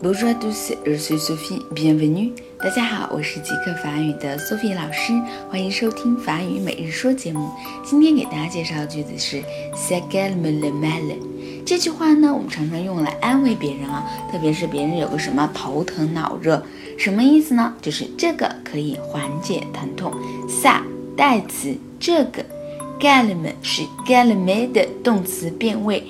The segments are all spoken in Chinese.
Bonjour à tous, je suis Sophie, bienvenue. 大家好，我是极客法语的 Sophie 老师，欢迎收听法语每日说节目。今天给大家介绍的句子是 "C'est calme le mal"。这句话呢，我们常常用来安慰别人啊，特别是别人有个什么头疼脑热，什么意思呢？就是这个可以缓解疼痛。ça 代词，这个 calme 是 calme 的动词变位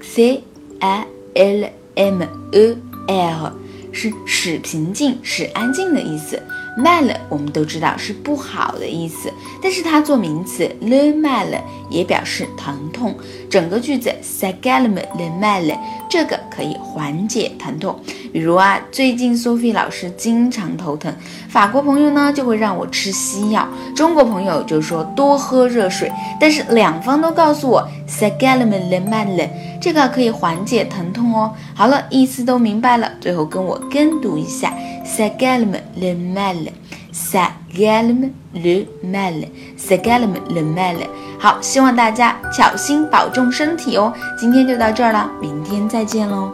，c a l m e air 是使平静、使安静的意思。mal 我们都知道是不好的意思，但是它做名词 le mal 也表示疼痛。整个句子 ça calme le mal，这个可以缓解疼痛。比如啊，最近 Sophie 老师经常头疼，法国朋友呢就会让我吃西药，中国朋友就说多喝热水。但是两方都告诉我 ça calme le mal，这个可以缓解疼痛哦。好了，意思都明白了，最后跟我跟读一下，sa galme le mal，sa galme le mal，sa galme le mal。好，希望大家小心保重身体哦。今天就到这儿了，明天再见喽。